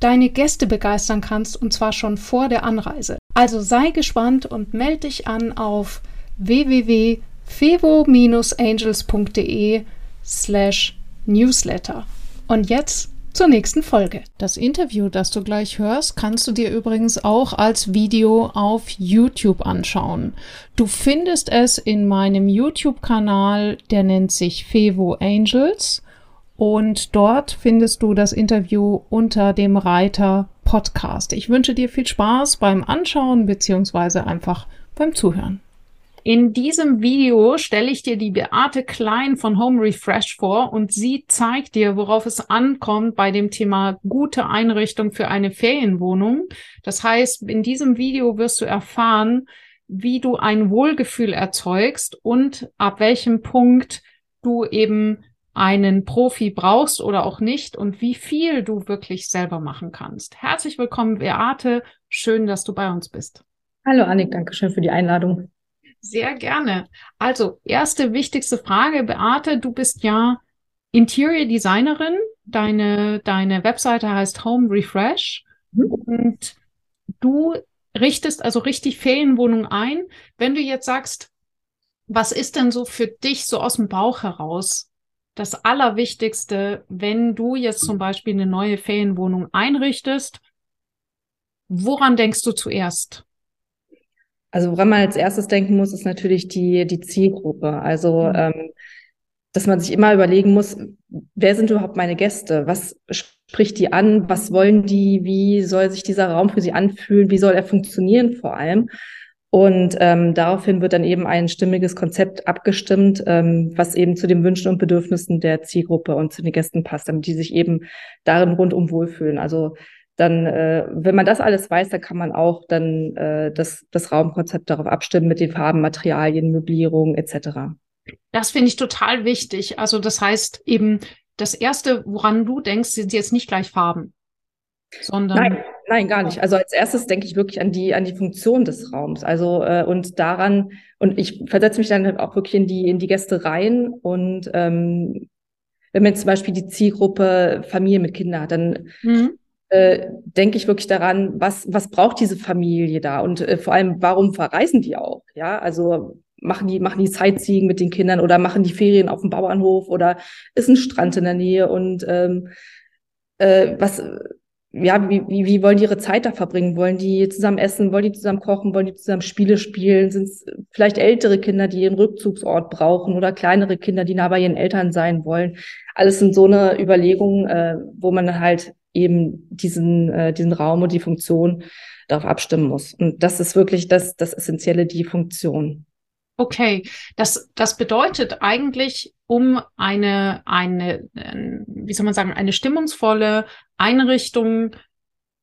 deine Gäste begeistern kannst, und zwar schon vor der Anreise. Also sei gespannt und melde dich an auf www.fevo-angels.de slash newsletter. Und jetzt zur nächsten Folge. Das Interview, das du gleich hörst, kannst du dir übrigens auch als Video auf YouTube anschauen. Du findest es in meinem YouTube-Kanal, der nennt sich Fevo Angels. Und dort findest du das Interview unter dem Reiter Podcast. Ich wünsche dir viel Spaß beim Anschauen beziehungsweise einfach beim Zuhören. In diesem Video stelle ich dir die Beate Klein von Home Refresh vor und sie zeigt dir, worauf es ankommt bei dem Thema gute Einrichtung für eine Ferienwohnung. Das heißt, in diesem Video wirst du erfahren, wie du ein Wohlgefühl erzeugst und ab welchem Punkt du eben einen Profi brauchst oder auch nicht und wie viel du wirklich selber machen kannst. Herzlich willkommen, Beate. Schön, dass du bei uns bist. Hallo Annik, danke schön für die Einladung. Sehr gerne. Also, erste wichtigste Frage, Beate, du bist ja Interior Designerin. Deine, deine Webseite heißt Home Refresh. Mhm. Und du richtest also richtig Ferienwohnungen ein. Wenn du jetzt sagst, was ist denn so für dich so aus dem Bauch heraus das Allerwichtigste, wenn du jetzt zum Beispiel eine neue Ferienwohnung einrichtest? Woran denkst du zuerst? Also woran man als erstes denken muss, ist natürlich die, die Zielgruppe. Also mhm. ähm, dass man sich immer überlegen muss, wer sind überhaupt meine Gäste? Was spricht die an? Was wollen die? Wie soll sich dieser Raum für sie anfühlen? Wie soll er funktionieren vor allem? Und ähm, daraufhin wird dann eben ein stimmiges Konzept abgestimmt, ähm, was eben zu den Wünschen und Bedürfnissen der Zielgruppe und zu den Gästen passt, damit die sich eben darin rundum wohlfühlen. Also dann, äh, wenn man das alles weiß, dann kann man auch dann äh, das, das Raumkonzept darauf abstimmen mit den Farben, Materialien, Möblierung etc. Das finde ich total wichtig. Also das heißt eben, das Erste, woran du denkst, sind jetzt nicht gleich Farben, sondern nein, nein, gar nicht. Also als erstes denke ich wirklich an die an die Funktion des Raums. Also äh, und daran und ich versetze mich dann halt auch wirklich in die in die Gäste rein und ähm, wenn man zum Beispiel die Zielgruppe Familie mit Kindern hat, dann mhm äh, denke ich wirklich daran, was, was braucht diese Familie da und äh, vor allem, warum verreisen die auch? Ja, also machen die, machen die Sightseeing mit den Kindern oder machen die Ferien auf dem Bauernhof oder ist ein Strand in der Nähe und ähm, äh, was, ja, wie, wie, wie wollen die ihre Zeit da verbringen? Wollen die zusammen essen? Wollen die zusammen kochen? Wollen die zusammen Spiele spielen? Sind es vielleicht ältere Kinder, die ihren Rückzugsort brauchen oder kleinere Kinder, die nah bei ihren Eltern sein wollen? Alles sind so eine Überlegung, äh, wo man halt eben diesen, äh, diesen Raum und die Funktion darauf abstimmen muss. Und das ist wirklich das, das Essentielle, die Funktion. Okay, das, das bedeutet eigentlich, um eine, eine, äh, wie soll man sagen, eine stimmungsvolle Einrichtung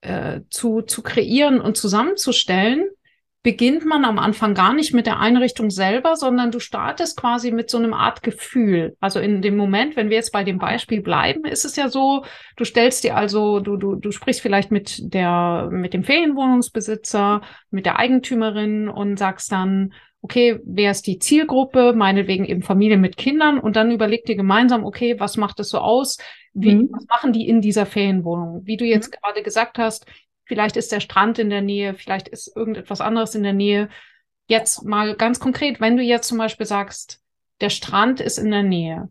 äh, zu, zu kreieren und zusammenzustellen, beginnt man am Anfang gar nicht mit der Einrichtung selber, sondern du startest quasi mit so einem Art Gefühl. Also in dem Moment, wenn wir jetzt bei dem Beispiel bleiben, ist es ja so, du stellst dir also, du, du, du sprichst vielleicht mit der, mit dem Ferienwohnungsbesitzer, mit der Eigentümerin und sagst dann, okay, wer ist die Zielgruppe, meinetwegen eben Familie mit Kindern und dann überlegt dir gemeinsam, okay, was macht es so aus? Wie, mhm. was machen die in dieser Ferienwohnung? Wie du jetzt mhm. gerade gesagt hast, Vielleicht ist der Strand in der Nähe, vielleicht ist irgendetwas anderes in der Nähe. Jetzt mal ganz konkret, wenn du jetzt zum Beispiel sagst, der Strand ist in der Nähe,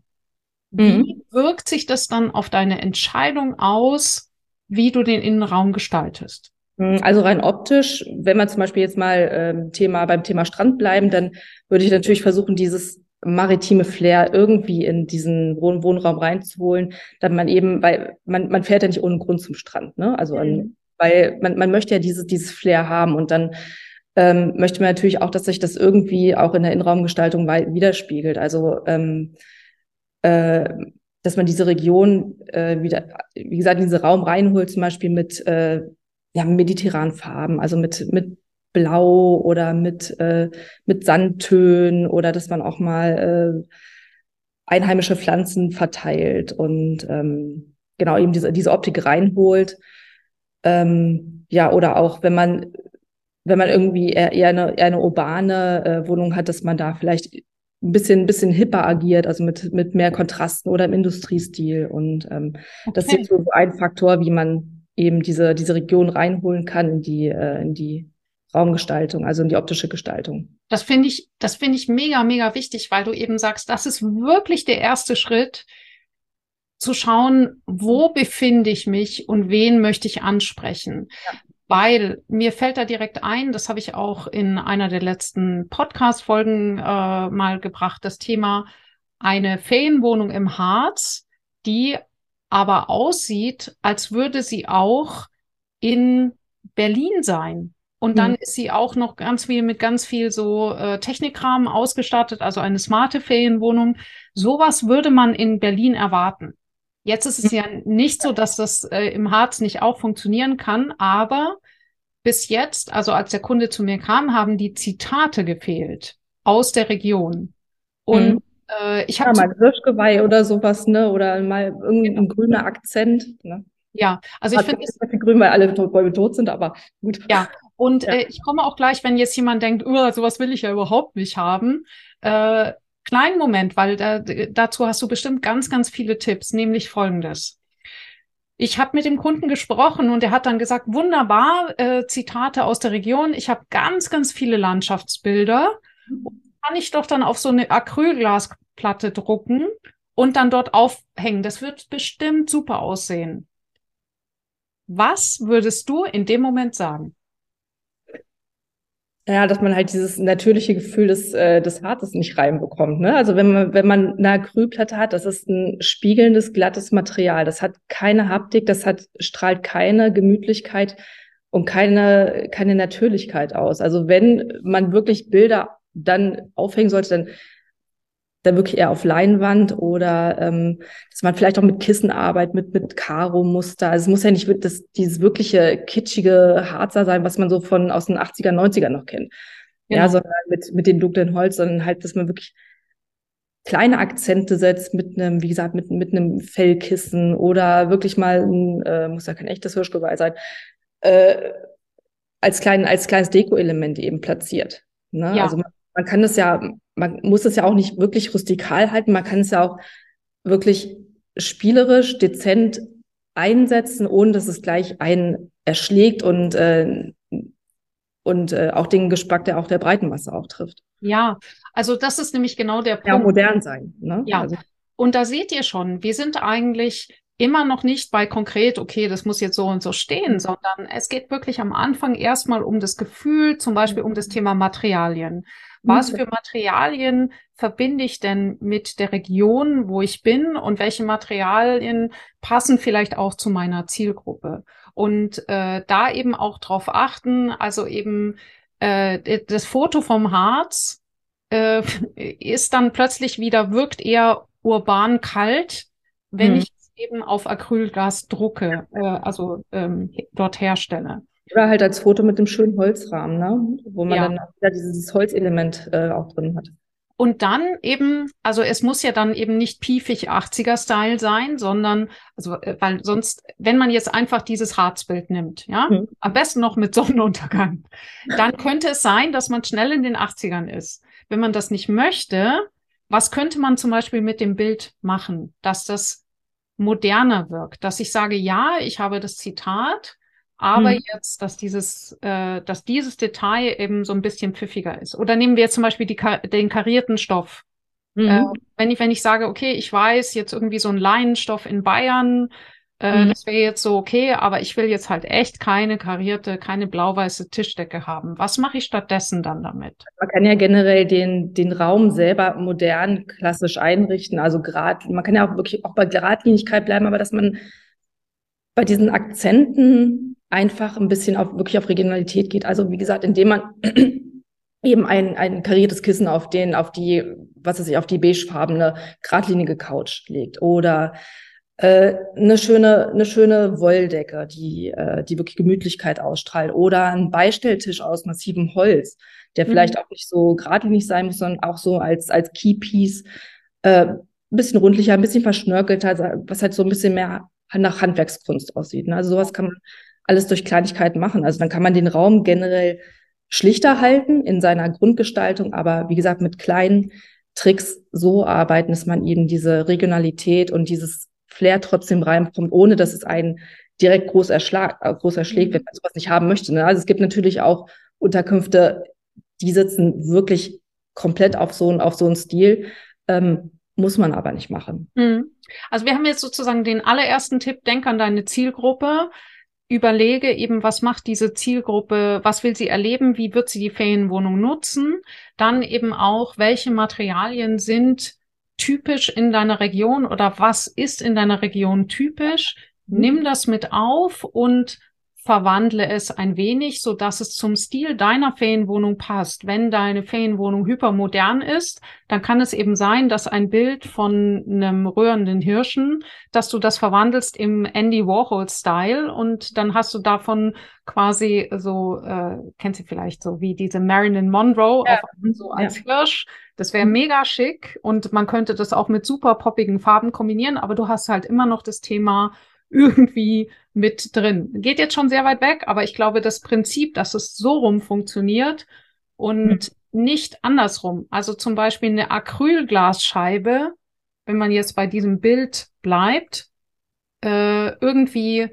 wie mhm. wirkt sich das dann auf deine Entscheidung aus, wie du den Innenraum gestaltest? Mhm, also rein optisch, wenn man zum Beispiel jetzt mal ähm, Thema beim Thema Strand bleiben, dann würde ich natürlich versuchen, dieses maritime Flair irgendwie in diesen Wohn Wohnraum reinzuholen, dann man eben, weil man, man fährt ja nicht ohne Grund zum Strand, ne? Also an, mhm weil man, man möchte ja dieses, dieses Flair haben und dann ähm, möchte man natürlich auch, dass sich das irgendwie auch in der Innenraumgestaltung widerspiegelt. Also ähm, äh, dass man diese Region äh, wieder, wie gesagt, in diesen Raum reinholt, zum Beispiel mit äh, ja, mediterranen Farben, also mit, mit Blau oder mit, äh, mit Sandtönen oder dass man auch mal äh, einheimische Pflanzen verteilt und ähm, genau eben diese, diese Optik reinholt. Ähm, ja, oder auch wenn man, wenn man irgendwie eher, eher, eine, eher eine urbane äh, Wohnung hat, dass man da vielleicht ein bisschen, ein bisschen hipper agiert, also mit, mit mehr Kontrasten oder im Industriestil. Und ähm, okay. das ist so ein Faktor, wie man eben diese, diese Region reinholen kann in die, äh, in die Raumgestaltung, also in die optische Gestaltung. Das finde ich, das finde ich mega, mega wichtig, weil du eben sagst, das ist wirklich der erste Schritt, zu schauen, wo befinde ich mich und wen möchte ich ansprechen. Ja. Weil mir fällt da direkt ein, das habe ich auch in einer der letzten Podcast-Folgen äh, mal gebracht, das Thema eine Ferienwohnung im Harz, die aber aussieht, als würde sie auch in Berlin sein. Und dann mhm. ist sie auch noch ganz viel mit ganz viel so äh, Technikrahmen ausgestattet, also eine smarte Ferienwohnung. Sowas würde man in Berlin erwarten. Jetzt ist es mhm. ja nicht so, dass das äh, im Harz nicht auch funktionieren kann, aber bis jetzt, also als der Kunde zu mir kam, haben die Zitate gefehlt aus der Region. Und mhm. Äh, ich habe ja, mal Hirschgeweih oder sowas, ne? Oder mal irgendein genau. grüner Akzent. Ne? Ja, also ich finde es grün, weil alle Bäume tot sind, aber gut. Ja, und ja. äh, ich komme auch gleich, wenn jetzt jemand denkt, oh, sowas will ich ja überhaupt nicht haben. Äh, kleinen Moment, weil da, dazu hast du bestimmt ganz, ganz viele Tipps, nämlich folgendes. Ich habe mit dem Kunden gesprochen und er hat dann gesagt, wunderbar, äh, Zitate aus der Region. Ich habe ganz, ganz viele Landschaftsbilder. Kann ich doch dann auf so eine Acrylglasplatte drucken und dann dort aufhängen. Das wird bestimmt super aussehen. Was würdest du in dem Moment sagen? Ja, dass man halt dieses natürliche Gefühl des, äh, des Harzes nicht reinbekommt. Ne? Also wenn man, wenn man eine Acrylplatte hat, das ist ein spiegelndes, glattes Material. Das hat keine Haptik, das hat, strahlt keine Gemütlichkeit und keine, keine Natürlichkeit aus. Also wenn man wirklich Bilder dann aufhängen sollte, dann dann wirklich eher auf Leinwand oder ähm, dass man vielleicht auch mit Kissen arbeitet, mit, mit Karo-Muster. Also es muss ja nicht das, dieses wirkliche kitschige Harzer sein, was man so von aus den 80er, 90er noch kennt. Genau. Ja, sondern mit, mit dem dunklen Holz, sondern halt, dass man wirklich kleine Akzente setzt mit einem, wie gesagt, mit, mit einem Fellkissen oder wirklich mal ein, äh, muss ja kein echtes Hirschgeweih sein, äh, als, klein, als kleines Deko-Element eben platziert. Ne? Ja. Also man, man kann das ja man muss es ja auch nicht wirklich rustikal halten, man kann es ja auch wirklich spielerisch, dezent einsetzen, ohne dass es gleich einen erschlägt und, äh, und äh, auch den Geschmack der auch der Breitenmasse auch trifft. Ja, also das ist nämlich genau der Punkt. Ja, modern sein. Ne? Ja, also. und da seht ihr schon, wir sind eigentlich immer noch nicht bei konkret, okay, das muss jetzt so und so stehen, sondern es geht wirklich am Anfang erstmal um das Gefühl, zum Beispiel um das Thema Materialien. Was für Materialien verbinde ich denn mit der Region, wo ich bin und welche Materialien passen vielleicht auch zu meiner Zielgruppe? Und äh, da eben auch drauf achten, also eben äh, das Foto vom Harz äh, ist dann plötzlich wieder, wirkt eher urban kalt, wenn hm. ich eben auf Acrylglas drucke, äh, also ähm, dort herstelle. Oder halt als Foto mit dem schönen Holzrahmen, ne? wo man ja. dann wieder dieses Holzelement äh, auch drin hat. Und dann eben, also es muss ja dann eben nicht piefig 80er-Style sein, sondern, also, äh, weil sonst, wenn man jetzt einfach dieses Harzbild nimmt, ja, mhm. am besten noch mit Sonnenuntergang, dann könnte es sein, dass man schnell in den 80ern ist. Wenn man das nicht möchte, was könnte man zum Beispiel mit dem Bild machen, dass das moderner wirkt, dass ich sage, ja, ich habe das Zitat, aber hm. jetzt, dass dieses, äh, dass dieses Detail eben so ein bisschen pfiffiger ist. Oder nehmen wir jetzt zum Beispiel die, den karierten Stoff. Mhm. Äh, wenn ich, wenn ich sage, okay, ich weiß jetzt irgendwie so ein Leinenstoff in Bayern, äh, mhm. das wäre jetzt so okay, aber ich will jetzt halt echt keine karierte, keine blau-weiße Tischdecke haben. Was mache ich stattdessen dann damit? Man kann ja generell den, den Raum selber modern, klassisch einrichten. Also grad, man kann ja auch wirklich auch bei Geradlinigkeit bleiben, aber dass man bei diesen Akzenten einfach ein bisschen auf, wirklich auf Regionalität geht. Also wie gesagt, indem man eben ein, ein kariertes Kissen auf den, auf die, was weiß ich, auf die beigefarbene, geradlinige Couch legt oder äh, eine schöne, eine schöne Wolldecke, die, äh, die wirklich Gemütlichkeit ausstrahlt. Oder ein Beistelltisch aus massivem Holz, der mhm. vielleicht auch nicht so geradlinig sein muss, sondern auch so als, als Keypiece äh, ein bisschen rundlicher, ein bisschen verschnörkelt, also was halt so ein bisschen mehr nach Handwerkskunst aussieht. Ne? Also sowas kann man alles durch Kleinigkeiten machen. Also dann kann man den Raum generell schlichter halten in seiner Grundgestaltung, aber wie gesagt, mit kleinen Tricks so arbeiten, dass man eben diese Regionalität und dieses Flair trotzdem reinkommt, ohne dass es einen direkt groß, erschlag, äh, groß erschlägt, wenn man sowas nicht haben möchte. Ne? Also es gibt natürlich auch Unterkünfte, die sitzen wirklich komplett auf so, auf so einen Stil. Ähm, muss man aber nicht machen. Mhm. Also wir haben jetzt sozusagen den allerersten Tipp, denk an deine Zielgruppe überlege eben, was macht diese Zielgruppe, was will sie erleben, wie wird sie die Ferienwohnung nutzen, dann eben auch, welche Materialien sind typisch in deiner Region oder was ist in deiner Region typisch, mhm. nimm das mit auf und verwandle es ein wenig, so dass es zum Stil deiner Ferienwohnung passt. Wenn deine Ferienwohnung hypermodern ist, dann kann es eben sein, dass ein Bild von einem rührenden Hirschen, dass du das verwandelst im Andy Warhol Style und dann hast du davon quasi so, äh, kennst du vielleicht so wie diese Marilyn Monroe ja. so als ja. Hirsch. Das wäre mhm. mega schick und man könnte das auch mit super poppigen Farben kombinieren, aber du hast halt immer noch das Thema irgendwie mit drin. Geht jetzt schon sehr weit weg, aber ich glaube, das Prinzip, dass es so rum funktioniert und mhm. nicht andersrum. Also zum Beispiel eine Acrylglasscheibe, wenn man jetzt bei diesem Bild bleibt, äh, irgendwie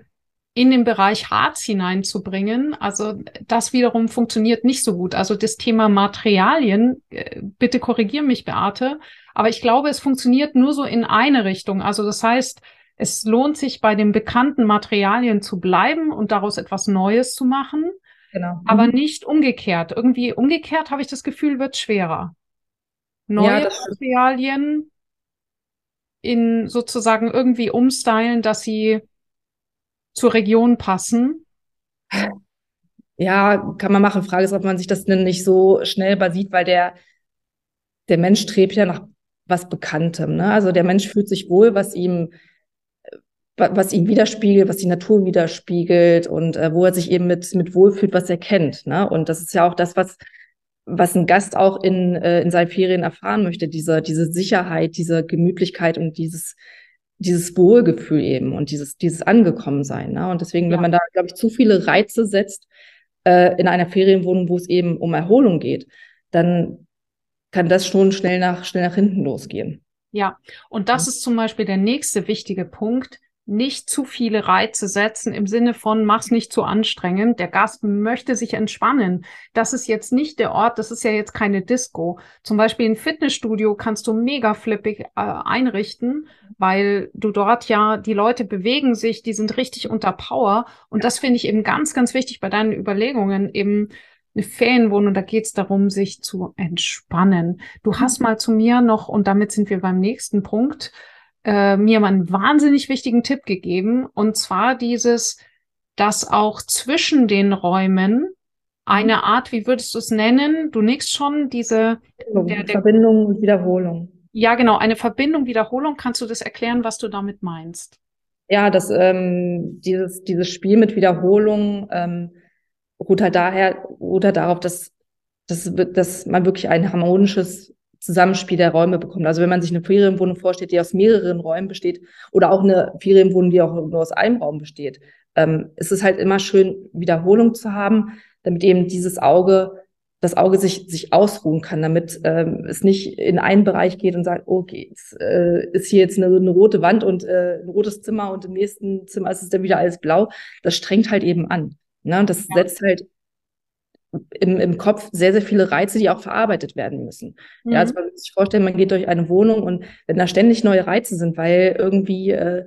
in den Bereich Harz hineinzubringen. Also das wiederum funktioniert nicht so gut. Also das Thema Materialien, äh, bitte korrigier mich, Beate, aber ich glaube, es funktioniert nur so in eine Richtung. Also das heißt, es lohnt sich, bei den bekannten Materialien zu bleiben und daraus etwas Neues zu machen. Genau. Aber mhm. nicht umgekehrt. Irgendwie umgekehrt habe ich das Gefühl, wird schwerer. Neue ja, Materialien in sozusagen irgendwie umstylen, dass sie zur Region passen. Ja, kann man machen. Frage ist, ob man sich das denn nicht so schnell basiert, weil der, der Mensch strebt ja nach was Bekanntem. Ne? Also der Mensch fühlt sich wohl, was ihm was ihn widerspiegelt, was die Natur widerspiegelt und äh, wo er sich eben mit, mit wohlfühlt, was er kennt. Ne? Und das ist ja auch das, was, was ein Gast auch in, äh, in seinen Ferien erfahren möchte, diese, diese Sicherheit, diese Gemütlichkeit und dieses, dieses Wohlgefühl eben und dieses, dieses Angekommensein. Ne? Und deswegen, ja. wenn man da, glaube ich, zu viele Reize setzt äh, in einer Ferienwohnung, wo es eben um Erholung geht, dann kann das schon schnell nach, schnell nach hinten losgehen. Ja, und das ist zum Beispiel der nächste wichtige Punkt nicht zu viele Reize setzen im Sinne von, mach's nicht zu anstrengend. Der Gast möchte sich entspannen. Das ist jetzt nicht der Ort, das ist ja jetzt keine Disco. Zum Beispiel ein Fitnessstudio kannst du mega flippig äh, einrichten, weil du dort ja, die Leute bewegen sich, die sind richtig unter Power. Und das finde ich eben ganz, ganz wichtig bei deinen Überlegungen, eben eine Ferienwohnung, da geht es darum, sich zu entspannen. Du hast mhm. mal zu mir noch, und damit sind wir beim nächsten Punkt, äh, mir einen wahnsinnig wichtigen Tipp gegeben. Und zwar dieses, dass auch zwischen den Räumen eine mhm. Art, wie würdest du es nennen? Du nickst schon, diese der, der, Verbindung und Wiederholung. Ja, genau, eine Verbindung, Wiederholung. Kannst du das erklären, was du damit meinst? Ja, das, ähm, dieses, dieses Spiel mit Wiederholung ähm, ruht halt daher, ruht halt darauf, dass, dass, dass man wirklich ein harmonisches Zusammenspiel der Räume bekommt. Also wenn man sich eine Ferienwohnung vorstellt, die aus mehreren Räumen besteht oder auch eine Ferienwohnung, die auch nur aus einem Raum besteht, ähm, ist es halt immer schön, Wiederholung zu haben, damit eben dieses Auge, das Auge sich, sich ausruhen kann, damit ähm, es nicht in einen Bereich geht und sagt, okay, es, äh, ist hier jetzt eine, eine rote Wand und äh, ein rotes Zimmer und im nächsten Zimmer ist es dann wieder alles blau. Das strengt halt eben an. Ne? Das ja. setzt halt im, im Kopf sehr, sehr viele Reize, die auch verarbeitet werden müssen. Mhm. Ja, also man muss sich vorstellen, man geht durch eine Wohnung und wenn da ständig neue Reize sind, weil irgendwie äh,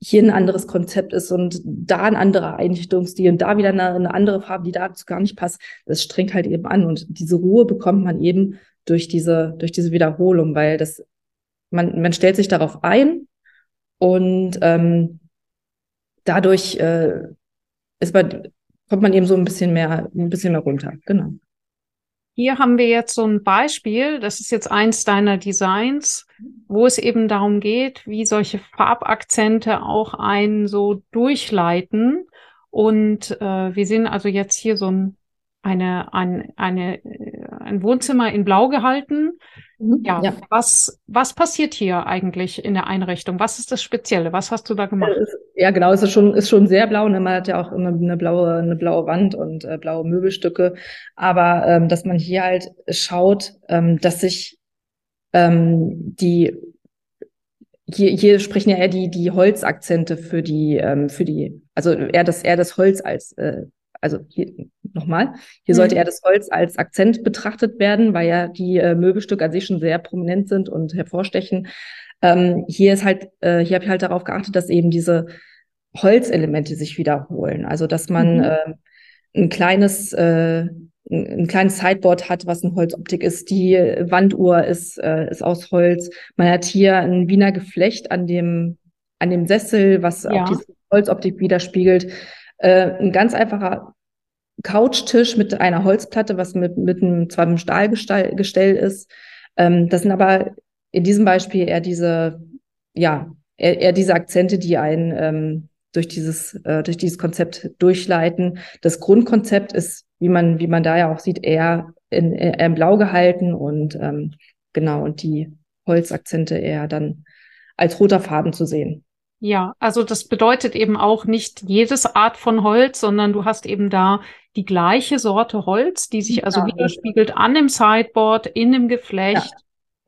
hier ein anderes Konzept ist und da ein anderer Einrichtungsstil und da wieder eine, eine andere Farbe, die dazu gar nicht passt, das strengt halt eben an. Und diese Ruhe bekommt man eben durch diese, durch diese Wiederholung, weil das, man, man stellt sich darauf ein und ähm, dadurch äh, ist man kommt man eben so ein bisschen mehr, ein bisschen mehr runter. Genau. hier haben wir jetzt so ein Beispiel, das ist jetzt eins deiner Designs, wo es eben darum geht, wie solche Farbakzente auch einen so durchleiten. Und äh, wir sehen also jetzt hier so ein, eine, ein, eine, ein Wohnzimmer in Blau gehalten. Mhm. Ja, ja, Was, was passiert hier eigentlich in der Einrichtung? Was ist das Spezielle? Was hast du da gemacht? Ja, genau, es ist schon, ist schon sehr blau. Ne? Man hat ja auch eine, eine blaue, eine blaue Wand und äh, blaue Möbelstücke. Aber ähm, dass man hier halt schaut, ähm, dass sich ähm, die hier, hier sprechen ja eher die, die Holzakzente für die, ähm, für die, also eher das, eher das Holz als, äh, also hier nochmal, hier mhm. sollte eher das Holz als Akzent betrachtet werden, weil ja die äh, Möbelstücke an sich schon sehr prominent sind und hervorstechen. Ähm, hier ist halt, äh, hier habe ich halt darauf geachtet, dass eben diese Holzelemente sich wiederholen. Also dass man mhm. äh, ein kleines äh, ein kleines Sideboard hat, was eine Holzoptik ist. Die Wanduhr ist, äh, ist aus Holz. Man hat hier ein Wiener Geflecht an dem, an dem Sessel, was ja. auch diese Holzoptik widerspiegelt. Äh, ein ganz einfacher Couchtisch mit einer Holzplatte, was mit, mit einem, zwar einem Stahlgestell ist. Ähm, das sind aber in diesem Beispiel eher diese, ja, eher, eher diese Akzente, die einen ähm, durch dieses, äh, durch dieses Konzept durchleiten. Das Grundkonzept ist, wie man, wie man da ja auch sieht, eher in, eher in Blau gehalten und ähm, genau, und die Holzakzente eher dann als roter Faden zu sehen. Ja, also das bedeutet eben auch nicht jedes Art von Holz, sondern du hast eben da die gleiche Sorte Holz, die sich also ja, widerspiegelt an dem Sideboard, in dem Geflecht, ja,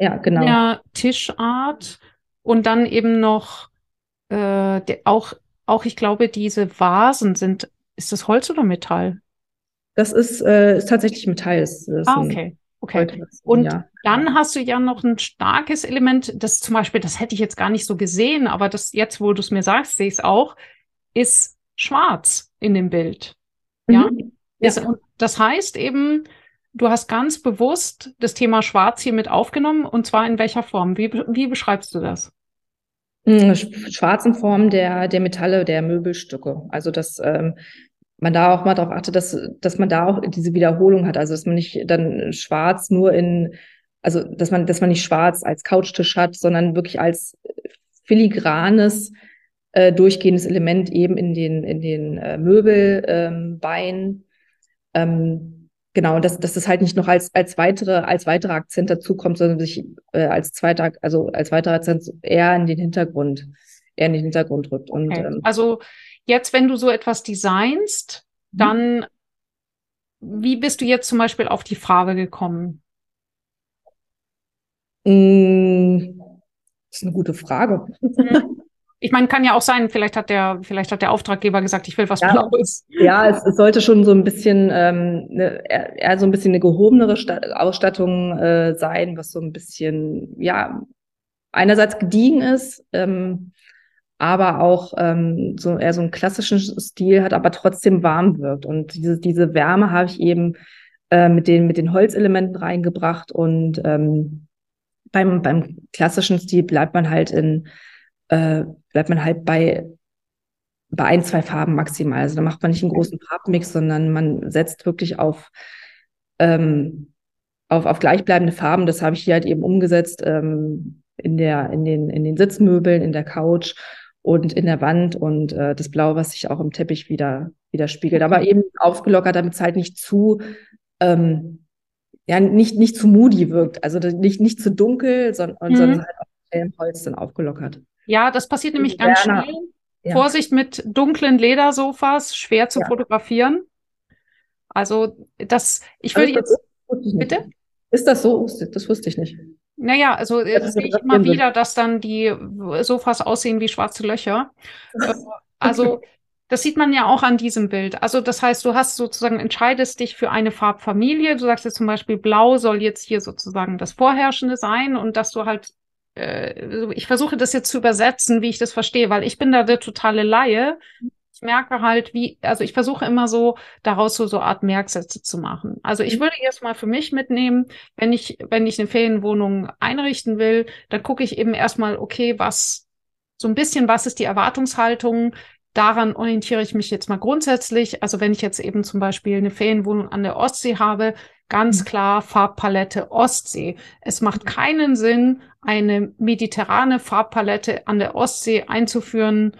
ja genau. der Tischart und dann eben noch äh, auch auch, ich glaube, diese Vasen sind, ist das Holz oder Metall? Das ist, äh, ist tatsächlich Metall. Das, das ah, okay. Okay. Und ja. dann hast du ja noch ein starkes Element, das zum Beispiel, das hätte ich jetzt gar nicht so gesehen, aber das jetzt, wo du es mir sagst, sehe ich es auch, ist schwarz in dem Bild. Mhm. Ja. Ist, ja. das heißt eben, du hast ganz bewusst das Thema Schwarz hier mit aufgenommen und zwar in welcher Form? Wie, wie beschreibst du das? Hm, schwarzen Form der, der Metalle, der Möbelstücke. Also, dass ähm, man da auch mal darauf achtet, dass, dass man da auch diese Wiederholung hat. Also, dass man nicht dann schwarz nur in, also, dass man, dass man nicht schwarz als Couchtisch hat, sondern wirklich als filigranes, äh, durchgehendes Element eben in den, in den äh, Möbelbeinen. Ähm, ähm, Genau, dass, dass das halt nicht noch als, als weitere, als weiterer Akzent dazukommt, sondern sich äh, als zweiter, also als weiterer Akzent eher in den Hintergrund, eher in den Hintergrund rückt. Und, okay. ähm, also jetzt, wenn du so etwas designst, mhm. dann wie bist du jetzt zum Beispiel auf die Farbe gekommen? Mm, das ist eine gute Frage. Mhm. Ich meine, kann ja auch sein, vielleicht hat der, vielleicht hat der Auftraggeber gesagt, ich will was ja, Blaues. Ja, es, es, sollte schon so ein bisschen, ähm, ne, eher so ein bisschen eine gehobenere Sta Ausstattung äh, sein, was so ein bisschen, ja, einerseits gediegen ist, ähm, aber auch ähm, so eher so einen klassischen Stil hat, aber trotzdem warm wirkt. Und diese, diese Wärme habe ich eben äh, mit den, mit den Holzelementen reingebracht und ähm, beim, beim klassischen Stil bleibt man halt in äh, bleibt man halt bei, bei ein, zwei Farben maximal. Also da macht man nicht einen großen Farbmix, sondern man setzt wirklich auf, ähm, auf, auf gleichbleibende Farben. Das habe ich hier halt eben umgesetzt ähm, in, der, in, den, in den Sitzmöbeln, in der Couch und in der Wand und äh, das Blau, was sich auch im Teppich wieder widerspiegelt. Aber eben aufgelockert, damit es halt nicht zu ähm, ja nicht nicht zu moody wirkt, also nicht nicht zu dunkel, sondern, mhm. sondern halt auch im Holz dann aufgelockert. Ja, das passiert nämlich ganz Werner. schnell. Ja. Vorsicht mit dunklen Ledersofas, schwer zu ja. fotografieren. Also das, ich würde also jetzt, bitte? Ist das so? Das wusste ich nicht. Naja, also das, das sehe ich immer wieder, dass dann die Sofas aussehen wie schwarze Löcher. Äh, also das sieht man ja auch an diesem Bild. Also das heißt, du hast sozusagen entscheidest dich für eine Farbfamilie. Du sagst jetzt zum Beispiel, Blau soll jetzt hier sozusagen das Vorherrschende sein und dass du halt äh, ich versuche das jetzt zu übersetzen, wie ich das verstehe, weil ich bin da der totale Laie. Ich merke halt, wie, also ich versuche immer so daraus so, so Art Merksätze zu machen. Also ich mhm. würde jetzt mal für mich mitnehmen, wenn ich, wenn ich eine Ferienwohnung einrichten will, dann gucke ich eben erstmal, okay, was, so ein bisschen, was ist die Erwartungshaltung? Daran orientiere ich mich jetzt mal grundsätzlich. Also wenn ich jetzt eben zum Beispiel eine Ferienwohnung an der Ostsee habe, ganz klar Farbpalette Ostsee. Es macht keinen Sinn, eine mediterrane Farbpalette an der Ostsee einzuführen.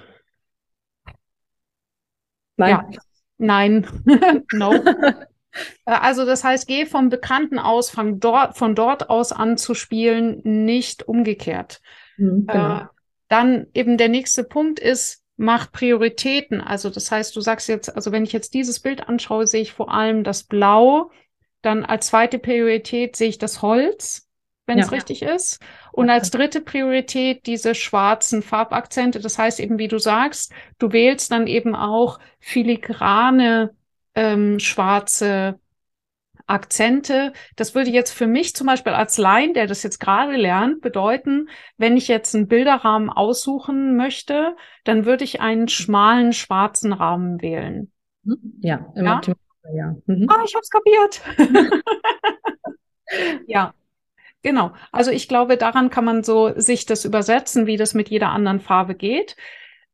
Nein. Ja, nein, no. Äh, also das heißt, geh vom Bekannten aus, fang dort, von dort aus an zu spielen, nicht umgekehrt. Mhm, genau. Äh, dann eben der nächste Punkt ist, mach Prioritäten. Also das heißt, du sagst jetzt, also wenn ich jetzt dieses Bild anschaue, sehe ich vor allem das Blau. Dann als zweite Priorität sehe ich das Holz, wenn Ja. es richtig ist. Und als dritte Priorität diese schwarzen Farbakzente. Das heißt eben, wie du sagst, du wählst dann eben auch filigrane ähm, schwarze Akzente. Das würde jetzt für mich zum Beispiel als Laien, der das jetzt gerade lernt, bedeuten, wenn ich jetzt einen Bilderrahmen aussuchen möchte, dann würde ich einen schmalen schwarzen Rahmen wählen. Ja, im Ja? Ja. Mhm. Ah, ich habe es kapiert. ja, genau. Also ich glaube, daran kann man so sich das übersetzen, wie das mit jeder anderen Farbe geht.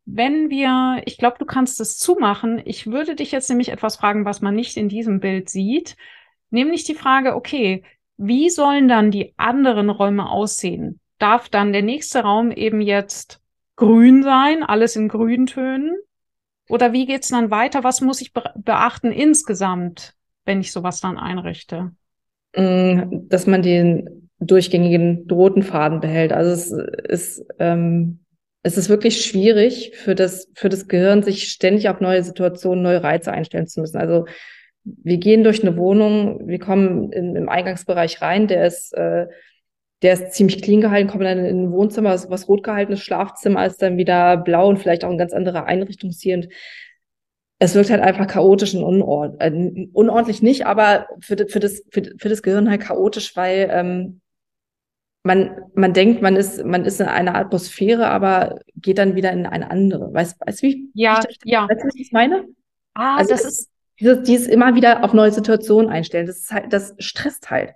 Wenn wir, ich glaube, du kannst es zumachen. Ich würde dich jetzt nämlich etwas fragen, was man nicht in diesem Bild sieht. Nämlich die Frage, okay, wie sollen dann die anderen Räume aussehen? Darf dann der nächste Raum eben jetzt grün sein, alles in Grüntönen? Oder wie geht's dann weiter? Was muss ich be beachten insgesamt, wenn ich sowas dann einrichte? Mm, Dass man den durchgängigen roten Faden behält. Also es ist, ähm, es ist wirklich schwierig für das, für das Gehirn, sich ständig auf neue Situationen, neue Reize einstellen zu müssen. Also wir gehen durch eine Wohnung, wir kommen in, im Eingangsbereich rein, der ist, äh, der ist ziemlich clean gehalten, kommen dann in ein Wohnzimmer, was, was rot gehaltenes Schlafzimmer ist dann wieder blau und vielleicht auch ein ganz anderer Einrichtungsstil. Und es wirkt halt einfach chaotisch und unord äh, unordentlich nicht, aber für, für, das, für, für das Gehirn halt chaotisch, weil ähm, man, man denkt, man ist, man ist in einer Atmosphäre, aber geht dann wieder in eine andere. Weißt du, wie, Ja, ich das, ja. weißt was ich meine? Ah, Also das das- ist, Dieses, dieses immer wieder auf neue Situationen einstellen, das ist halt, das stresst halt.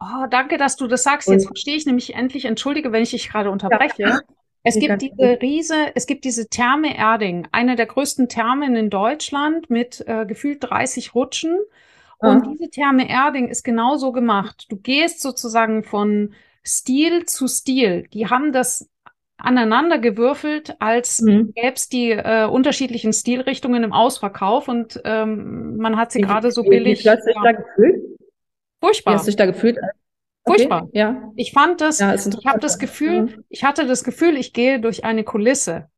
Oh, danke, dass du das sagst. Jetzt verstehe ich nämlich endlich, entschuldige, wenn ich dich gerade unterbreche. Es Nee, gibt diese Riese, es gibt diese Therme Erding, eine der größten Thermen in Deutschland mit äh, gefühlt 30 Rutschen. Und Ja. diese Therme Erding ist genauso gemacht. Du gehst sozusagen von Stil zu Stil. Die haben das aneinander gewürfelt, als Mhm. gäbe es die äh, unterschiedlichen Stilrichtungen im Ausverkauf und ähm, man hat sie Wie- gerade so wie- billig. Wie dich ja, da gefühlt? Wie furchtbar. hast du dich da gefühlt? Furchtbar. Ja. Ich fand das, Ja, ich habe das. Gefühl, Mhm. ich hatte das Gefühl, ich gehe durch eine Kulisse.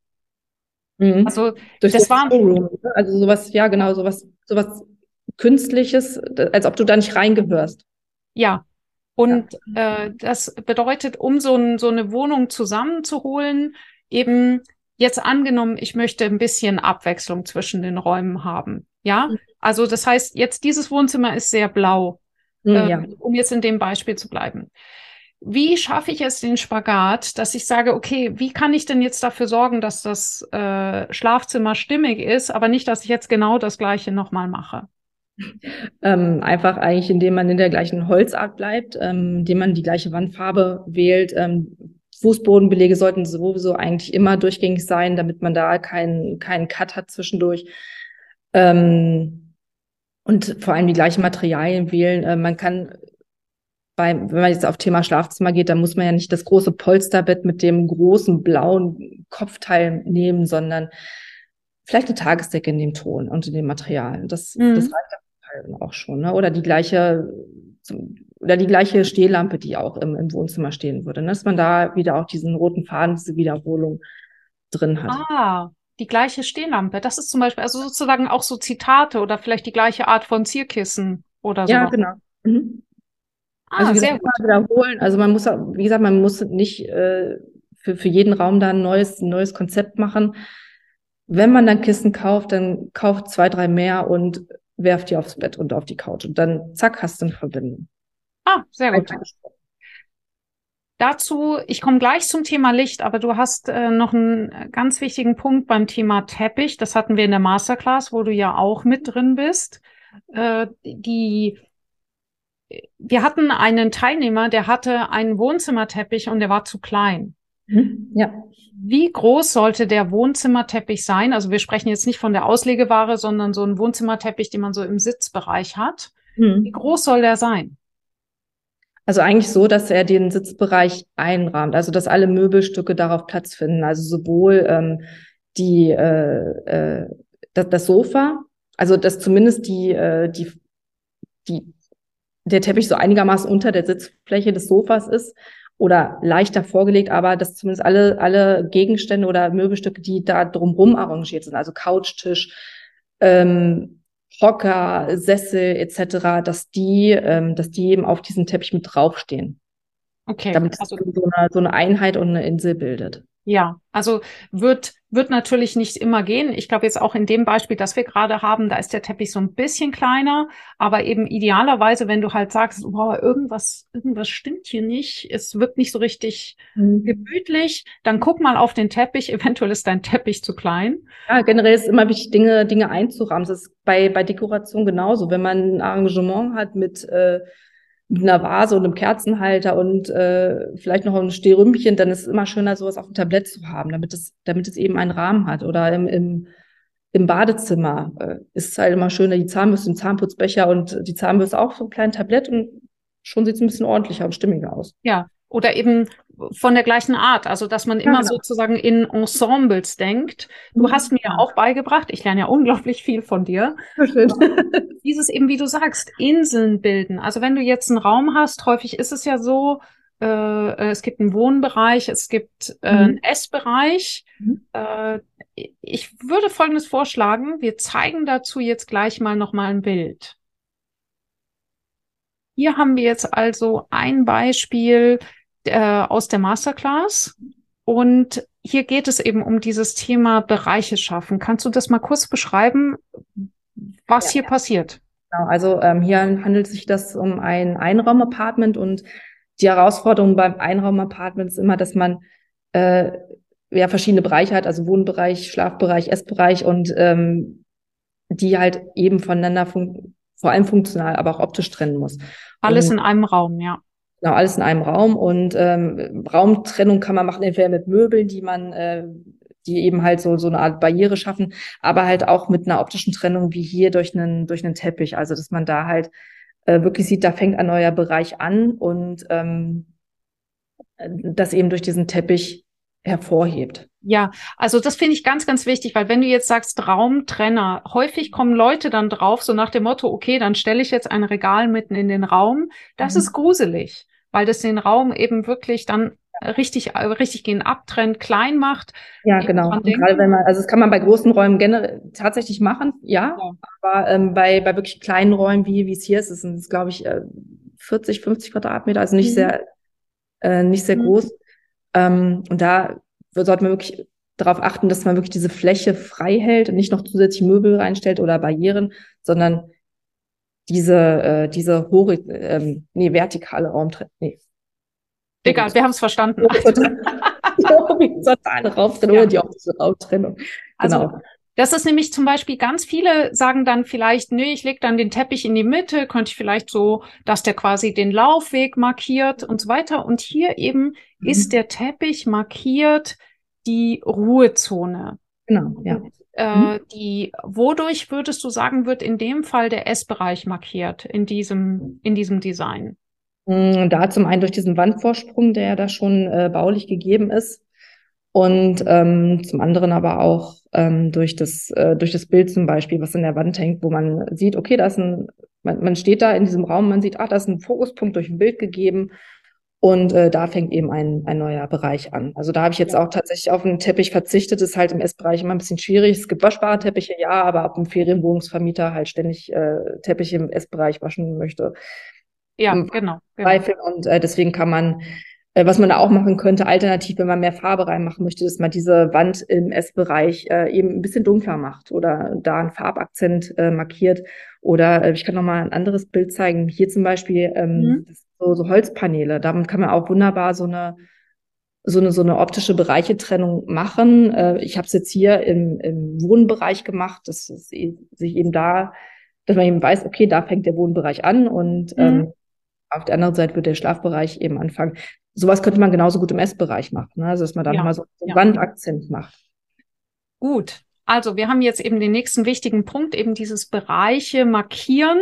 Mhm. Also Durch das so war- Showroom? Also sowas, ja, genau, sowas, sowas Künstliches, als ob du da nicht reingehörst. Ja. Und äh, das bedeutet, um so, ein, so eine Wohnung zusammenzuholen, eben jetzt angenommen, ich möchte ein bisschen Abwechslung zwischen den Räumen haben. Ja, Mhm. also das heißt, jetzt dieses Wohnzimmer ist sehr blau, Mhm, äh, ja. um jetzt in dem Beispiel zu bleiben. Wie schaffe ich jetzt den Spagat, dass ich sage, okay, wie kann ich denn jetzt dafür sorgen, dass das äh, Schlafzimmer stimmig ist, aber nicht, dass ich jetzt genau das Gleiche nochmal mache? Ähm, einfach eigentlich, indem man in der gleichen Holzart bleibt, ähm, indem man die gleiche Wandfarbe wählt. Ähm, Fußbodenbelege sollten sowieso eigentlich immer durchgängig sein, damit man da keinen keinen Cut hat zwischendurch. Ähm, und vor allem die gleichen Materialien wählen. Äh, man kann bei, wenn man jetzt auf Thema Schlafzimmer geht, dann muss man ja nicht das große Polsterbett mit dem großen blauen Kopfteil nehmen, sondern vielleicht eine Tagesdecke in dem Ton und in dem Material. Das, Mhm. das reicht auch schon, ne? Oder die gleiche, oder die gleiche Stehlampe, die auch im, im Wohnzimmer stehen würde, ne? dass man da wieder auch diesen roten Faden, diese Wiederholung drin hat. Ah, die gleiche Stehlampe. Das ist zum Beispiel, also sozusagen auch so Zitate oder vielleicht die gleiche Art von Zierkissen oder so. ja, genau. Mhm. Ah, Also sehr immer wiederholen. Also man muss, auch- wie gesagt, man muss nicht äh, für, für jeden Raum da ein neues, ein neues Konzept machen. Wenn man dann Kissen kauft, dann kauft zwei, drei mehr und werft die aufs Bett und auf die Couch. Und dann zack, hast du eine Verbindung. Ah, sehr gut. Dazu, ich komme gleich zum Thema Licht, aber du hast äh, noch einen ganz wichtigen Punkt beim Thema Teppich. Das hatten wir in der Masterclass, wo du ja auch mit drin bist. Äh, die, wir hatten einen Teilnehmer, der hatte einen Wohnzimmerteppich und der war zu klein. Mhm. Ja. Wie groß sollte der Wohnzimmerteppich sein? Also wir sprechen jetzt nicht von der Auslegeware, sondern so ein Wohnzimmerteppich, den man so im Sitzbereich hat. Mhm. Wie groß soll der sein? Also eigentlich so, dass er den Sitzbereich einrahmt, also dass alle Möbelstücke darauf Platz finden. Also sowohl ähm, die äh, äh, das, das Sofa, also dass zumindest die äh, die die der Teppich so einigermaßen unter der Sitzfläche des Sofas ist oder leichter vorgelegt, aber dass zumindest alle alle Gegenstände oder Möbelstücke, die da drumherum arrangiert sind, also Couchtisch, ähm, Hocker, Sessel etc., dass die, ähm, dass die eben auf diesem Teppich mit draufstehen. Okay. Damit also, so eine, so eine Einheit und eine Insel bildet. Ja, also wird, wird natürlich nicht immer gehen. Ich glaube jetzt auch in dem Beispiel, das wir gerade haben, da ist der Teppich so ein bisschen kleiner, aber eben idealerweise, wenn du halt sagst, boah, irgendwas, irgendwas stimmt hier nicht, es wirkt nicht so richtig mhm. gemütlich, dann guck mal auf den Teppich, eventuell ist dein Teppich zu klein. Ja, generell ist es immer wichtig, Dinge, Dinge einzurahmen. Das ist bei, bei Dekoration genauso. Wenn man ein Arrangement hat mit, äh, mit einer Vase und einem Kerzenhalter und äh, vielleicht noch ein Stehrümpchen, dann ist es immer schöner, sowas auf dem Tablett zu haben, damit es, damit es eben einen Rahmen hat. Oder im, im, im Badezimmer äh, ist es halt immer schöner, die Zahnbürste, den Zahnputzbecher und die Zahnbürste auch so ein kleines Tablett und schon sieht es ein bisschen ordentlicher und stimmiger aus. Ja, oder eben von der gleichen Art, also dass man immer genau. sozusagen in Ensembles denkt. Du mhm. hast mir ja auch beigebracht, ich lerne ja unglaublich viel von dir. Dieses eben, wie du sagst, Inseln bilden. Also wenn du jetzt einen Raum hast, häufig ist es ja so, äh, es gibt einen Wohnbereich, es gibt äh, mhm. einen Essbereich. Mhm. Äh, ich würde Folgendes vorschlagen, wir zeigen dazu jetzt gleich mal nochmal ein Bild. Hier haben wir jetzt also ein Beispiel, äh, aus der Masterclass. Und hier geht es eben um dieses Thema Bereiche schaffen. Kannst du das mal kurz beschreiben, was ja, hier ja. passiert? Genau, also ähm, hier handelt sich das um ein Einraumapartment und die Herausforderung beim Einraumapartment ist immer, dass man äh, ja verschiedene Bereiche hat, also Wohnbereich, Schlafbereich, Essbereich und ähm, die halt eben voneinander vor allem funktional, aber auch optisch trennen muss. Alles und, in einem Raum, ja. Genau, alles in einem Raum und ähm, Raumtrennung kann man machen, entweder mit Möbeln, die man, äh, die eben halt so so eine Art Barriere schaffen, aber halt auch mit einer optischen Trennung wie hier durch einen durch einen Teppich, also dass man da halt äh, wirklich sieht, da fängt ein neuer Bereich an und ähm, das eben durch diesen Teppich hervorhebt. Ja, also das finde ich ganz, ganz wichtig, weil wenn du jetzt sagst Raumtrenner, häufig kommen Leute dann drauf, so nach dem Motto, okay, dann stelle ich jetzt ein Regal mitten in den Raum. Das mhm. ist gruselig weil das den Raum eben wirklich dann richtig, richtig gehen abtrennt, klein macht. Ja, genau. gerade wenn man, also das kann man bei großen Räumen generell tatsächlich machen, ja. ja. Aber ähm, bei, bei wirklich kleinen Räumen, wie, wie es hier ist, ist es, glaube ich, 40, äh, 50 Quadratmeter, also nicht mhm. sehr, äh, nicht sehr mhm. groß. Ähm, und da sollte man wirklich darauf achten, dass man wirklich diese Fläche frei hält und nicht noch zusätzliche Möbel reinstellt oder Barrieren, sondern diese, äh, diese hori ähm, nee, vertikale Raumtrennung. Nee. Egal, wir haben es verstanden. horizontale Raumtrennung ja. oder die optische Raumtrennung. Also, genau. Also, das ist nämlich zum Beispiel ganz viele sagen dann vielleicht, nee, ich leg dann den Teppich in die Mitte, könnte ich vielleicht so, dass der quasi den Laufweg markiert und so weiter. Und hier eben mhm. ist der Teppich markiert die Ruhezone. Genau, ja. Äh, mhm. die, wodurch würdest du sagen, wird in dem Fall der Essbereich markiert in diesem, in diesem Design? Mm, da zum einen durch diesen Wandvorsprung, der ja da schon äh, baulich gegeben ist. Und ähm, zum anderen aber auch ähm, durch, das, äh, durch das Bild zum Beispiel, was in der Wand hängt, wo man sieht, okay, da ist ein, man, man steht da in diesem Raum, man sieht, ah, da ist ein Fokuspunkt durch ein Bild gegeben und äh, da fängt eben ein, ein neuer Bereich an. Also da habe ich jetzt auch tatsächlich auf einen Teppich verzichtet. Das ist halt im Essbereich immer ein bisschen schwierig. Es gibt waschbare Teppiche, ja, aber ob ein Ferienwohnungsvermieter halt ständig äh, Teppiche im Essbereich waschen möchte. Ja, genau. genau. Und äh, deswegen kann man, äh, was man da auch machen könnte, alternativ, wenn man mehr Farbe reinmachen möchte, dass man diese Wand im Essbereich äh, eben ein bisschen dunkler macht oder da einen Farbakzent äh, markiert. Oder äh, ich kann noch mal ein anderes Bild zeigen. Hier zum Beispiel ähm, mhm. so, so Holzpaneele. Damit kann man auch wunderbar so eine so eine so eine optische Bereichetrennung machen. Äh, ich habe es jetzt hier im, im Wohnbereich gemacht, dass es sich eben da, dass man eben weiß, okay, da fängt der Wohnbereich an und mhm. ähm, auf der anderen Seite wird der Schlafbereich eben anfangen. Sowas könnte man genauso gut im Essbereich machen, ne? also dass man da ja. nochmal so einen ja. Wandakzent macht. Gut, also wir haben jetzt eben den nächsten wichtigen Punkt, eben dieses Bereiche markieren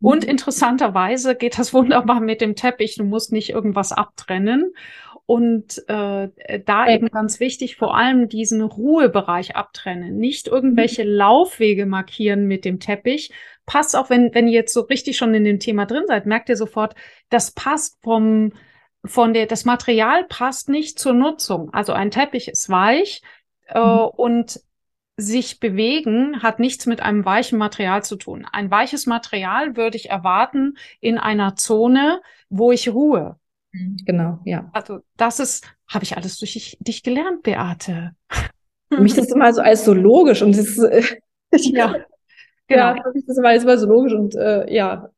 Und interessanterweise geht das wunderbar mit dem Teppich. Du musst nicht irgendwas abtrennen. Und äh, da eben ganz wichtig, vor allem diesen Ruhebereich abtrennen. Nicht irgendwelche Laufwege markieren mit dem Teppich. Passt auch, wenn, wenn ihr jetzt so richtig schon in dem Thema drin seid, merkt ihr sofort, das passt vom, von der, das Material passt nicht zur Nutzung. Also ein Teppich ist weich äh, mhm. und sich bewegen hat nichts mit einem weichen Material zu tun. Ein weiches Material würde ich erwarten in einer Zone, wo ich ruhe. Mhm. Genau, ja. Also das ist, habe ich alles durch dich gelernt, Beate. Für mich ist das immer so alles so logisch und das ist, äh, ja, genau. Ja, für mich ist das immer alles immer so logisch und äh, ja.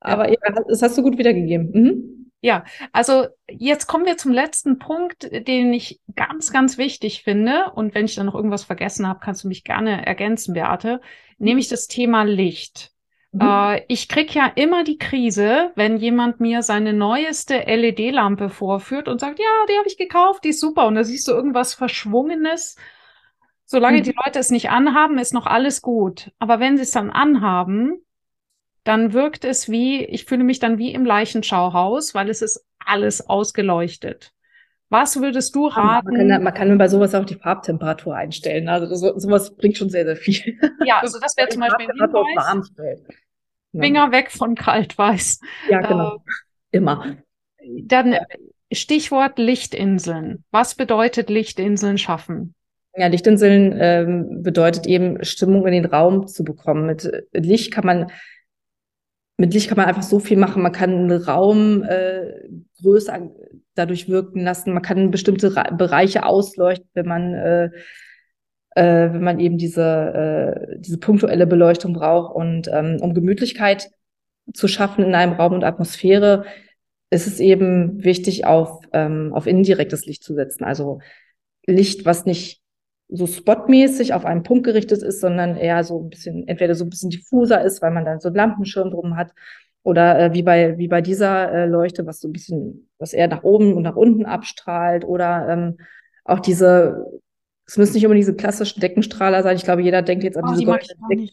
Aber ja. ja, das hast du gut wiedergegeben. Mhm. Ja, also jetzt kommen wir zum letzten Punkt, den ich ganz, ganz wichtig finde. Und wenn ich dann noch irgendwas vergessen habe, kannst du mich gerne ergänzen, Beate. Nämlich das Thema Licht. Mhm. Äh, ich krieg ja immer die Krise, wenn jemand mir seine neueste LED-Lampe vorführt und sagt, ja, die habe ich gekauft, die ist super. Und da siehst du irgendwas Verschwungenes. Solange mhm. die Leute es nicht anhaben, ist noch alles gut. Aber wenn sie es dann anhaben, dann wirkt es wie, ich fühle mich dann wie im Leichenschauhaus, weil es ist alles ausgeleuchtet. Was würdest du raten? Man kann, man kann bei sowas auch die Farbtemperatur einstellen. Also das, sowas bringt schon sehr, sehr viel. Ja, also das wäre zum Beispiel ein Hinweis. Finger weg von kaltweiß. Ja, genau. Äh, Immer. Dann Stichwort Lichtinseln. Was bedeutet Lichtinseln schaffen? Ja, Lichtinseln ähm, bedeutet eben Stimmung in den Raum zu bekommen. Mit Licht kann man mit Licht kann man einfach so viel machen. Man kann einen Raum äh, größer dadurch wirken lassen. Man kann bestimmte Ra Bereiche ausleuchten, wenn man äh, äh, wenn man eben diese äh, diese punktuelle Beleuchtung braucht. Und ähm, um Gemütlichkeit zu schaffen in einem Raum und Atmosphäre, ist es eben wichtig, auf ähm, auf indirektes Licht zu setzen. Also Licht, was nicht so spotmäßig auf einen Punkt gerichtet ist, sondern eher so ein bisschen, entweder so ein bisschen diffuser ist, weil man dann so einen Lampenschirm drum hat, oder äh, wie bei wie bei dieser äh, Leuchte, was so ein bisschen, was eher nach oben und nach unten abstrahlt, oder ähm, auch diese, es müssen nicht immer diese klassischen Deckenstrahler sein. Ich glaube, jeder denkt jetzt an oh, diese, die goldenen Deck,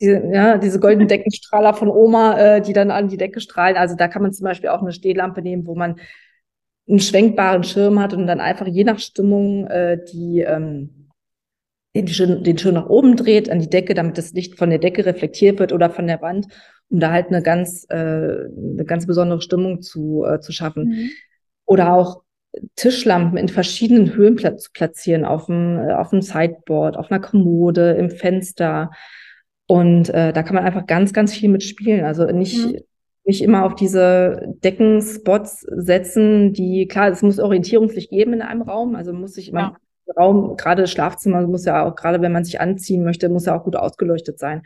diese, ja, diese goldenen Deckenstrahler von Oma, äh, die dann an die Decke strahlen. Also da kann man zum Beispiel auch eine Stehlampe nehmen, wo man einen schwenkbaren Schirm hat und dann einfach je nach Stimmung äh, die ähm, den Schirm, den Schirm nach oben dreht, an die Decke, damit das Licht von der Decke reflektiert wird oder von der Wand, um da halt eine ganz, äh, eine ganz besondere Stimmung zu, äh, zu schaffen. Mhm. Oder auch Tischlampen in verschiedenen Höhen pla zu platzieren, auf dem, äh, auf dem Sideboard, auf einer Kommode, im Fenster. Und äh, da kann man einfach ganz, ganz viel mitspielen. Also nicht, mhm. nicht immer auf diese Deckenspots setzen, die, klar, es muss Orientierungslicht geben in einem Raum, also muss sich, man Raum, gerade Schlafzimmer muss ja auch, gerade wenn man sich anziehen möchte, muss ja auch gut ausgeleuchtet sein.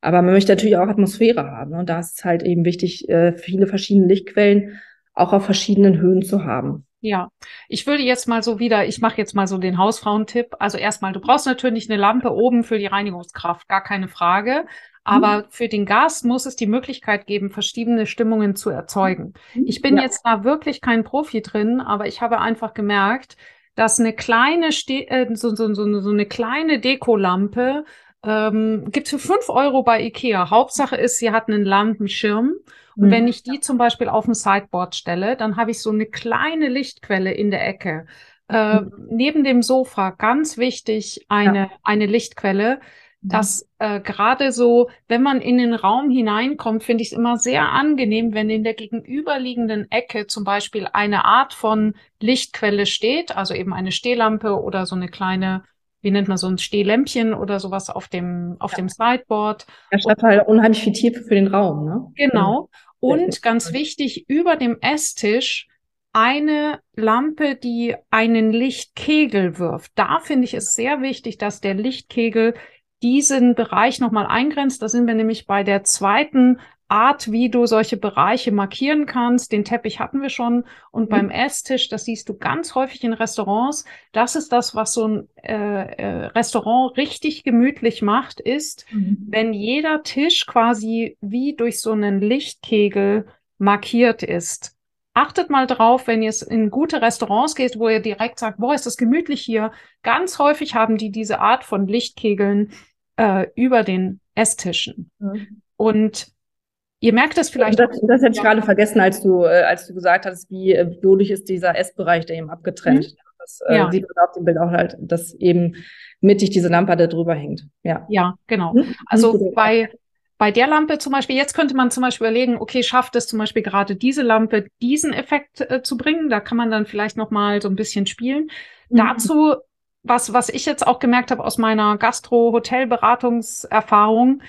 Aber man möchte natürlich auch Atmosphäre haben. Und da ist es halt eben wichtig, äh, viele verschiedene Lichtquellen auch auf verschiedenen Höhen zu haben. Ja, ich würde jetzt mal so wieder, ich mache jetzt mal so den Hausfrauentipp. Also erstmal, du brauchst natürlich eine Lampe oben für die Reinigungskraft, gar keine Frage. Aber mhm. für den Gast muss es die Möglichkeit geben, verschiedene Stimmungen zu erzeugen. Mhm. Ich bin ja. jetzt da wirklich kein Profi drin, aber ich habe einfach gemerkt, dass eine kleine, Ste äh, so, so, so, so eine kleine Dekolampe ähm, gibt für fünf Euro bei Ikea. Hauptsache ist, sie hat einen Lampenschirm. Und mhm. wenn ich die zum Beispiel auf dem Sideboard stelle, dann habe ich so eine kleine Lichtquelle in der Ecke. Äh, mhm. Neben dem Sofa, ganz wichtig, eine, ja. eine Lichtquelle. Dass äh, gerade so, wenn man in den Raum hineinkommt, finde ich es immer sehr angenehm, wenn in der gegenüberliegenden Ecke zum Beispiel eine Art von Lichtquelle steht, also eben eine Stehlampe oder so eine kleine, wie nennt man so ein Stehlämpchen oder sowas auf dem auf ja. dem Sideboard. Er schafft halt unheimlich viel Tiefe für den Raum, ne? Genau. Und ganz wichtig, über dem Esstisch eine Lampe, die einen Lichtkegel wirft. Da finde ich es sehr wichtig, dass der Lichtkegel diesen Bereich nochmal eingrenzt. Da sind wir nämlich bei der zweiten Art, wie du solche Bereiche markieren kannst. Den Teppich hatten wir schon. Und mhm. beim Esstisch, das siehst du ganz häufig in Restaurants. Das ist das, was so ein äh, äh, Restaurant richtig gemütlich macht, ist, mhm. wenn jeder Tisch quasi wie durch so einen Lichtkegel markiert ist. Achtet mal drauf, wenn ihr in gute Restaurants geht, wo ihr direkt sagt, boah, ist das gemütlich hier. Ganz häufig haben die diese Art von Lichtkegeln äh, über den Esstischen. Mhm. Und Ihr merkt es vielleicht. Das, das hätte ich gerade vergessen, als du, äh, als du gesagt hast, wie äh, ist dieser Essbereich, der eben abgetrennt. Mhm. Das äh, ja. sieht man auf dem Bild auch halt, dass eben mittig diese Lampe da drüber hängt. Ja, ja genau. Mhm. Also bei, bei der Lampe zum Beispiel, jetzt könnte man zum Beispiel überlegen, okay, schafft es zum Beispiel gerade diese Lampe, diesen Effekt äh, zu bringen? Da kann man dann vielleicht nochmal so ein bisschen spielen. Mhm. Dazu, was, was ich jetzt auch gemerkt habe aus meiner Gastro-Hotel-Beratungserfahrung,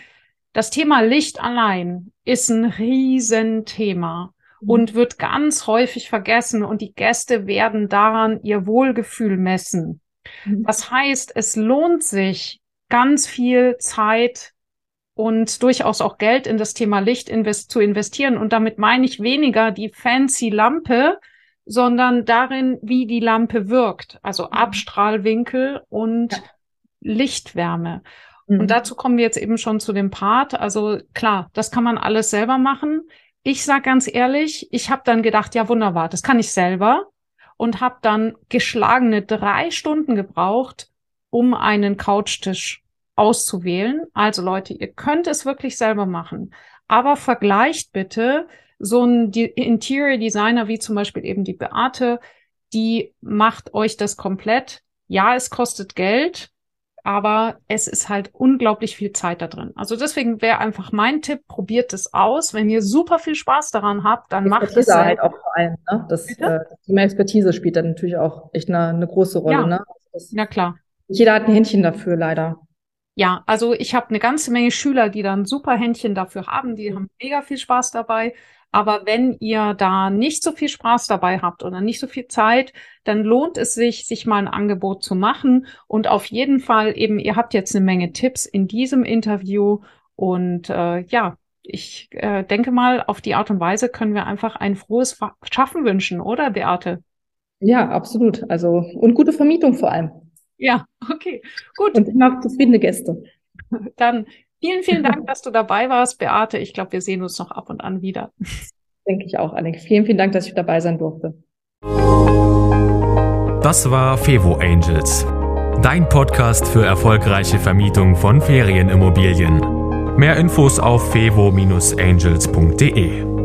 das Thema Licht allein ist ein Riesenthema mhm. und wird ganz häufig vergessen und die Gäste werden daran ihr Wohlgefühl messen. Mhm. Das heißt, es lohnt sich, ganz viel Zeit und durchaus auch Geld in das Thema Licht invest zu investieren. Und damit meine ich weniger die fancy Lampe, sondern darin, wie die Lampe wirkt. Also mhm. Abstrahlwinkel und ja. Lichtwärme. Mhm. Und dazu kommen wir jetzt eben schon zu dem Part. Also klar, das kann man alles selber machen. Ich sag ganz ehrlich, ich habe dann gedacht, ja wunderbar, das kann ich selber und habe dann geschlagene drei Stunden gebraucht, um einen Couchtisch auszuwählen. Also Leute, ihr könnt es wirklich selber machen, aber vergleicht bitte so ein Interior Designer wie zum Beispiel eben die Beate, die macht euch das komplett. Ja, es kostet Geld, aber es ist halt unglaublich viel Zeit da drin. Also deswegen wäre einfach mein Tipp, probiert es aus. Wenn ihr super viel Spaß daran habt, dann macht es halt auch vor allem. Ne? Das, äh, Thema Expertise spielt dann natürlich auch echt eine, eine große Rolle. Ja. Ne? Also das, ja, klar. Jeder hat ein Händchen dafür, leider. Ja, also ich habe eine ganze Menge Schüler, die dann super Händchen dafür haben, die haben mega viel Spaß dabei. Aber wenn ihr da nicht so viel Spaß dabei habt oder nicht so viel Zeit, dann lohnt es sich, sich mal ein Angebot zu machen. Und auf jeden Fall eben, ihr habt jetzt eine Menge Tipps in diesem Interview. Und äh, ja, ich äh, denke mal, auf die Art und Weise können wir einfach ein frohes Schaffen wünschen, oder Beate? Ja, absolut. Also und gute Vermietung vor allem. Ja, okay, gut. Und immer zufriedene Gäste. Dann Vielen, vielen Dank, dass du dabei warst, Beate. Ich glaube, wir sehen uns noch ab und an wieder. Denke ich auch, Annik. Vielen, vielen Dank, dass ich dabei sein durfte. Das war Fevo Angels, dein Podcast für erfolgreiche Vermietung von Ferienimmobilien. Mehr Infos auf fevo-angels.de.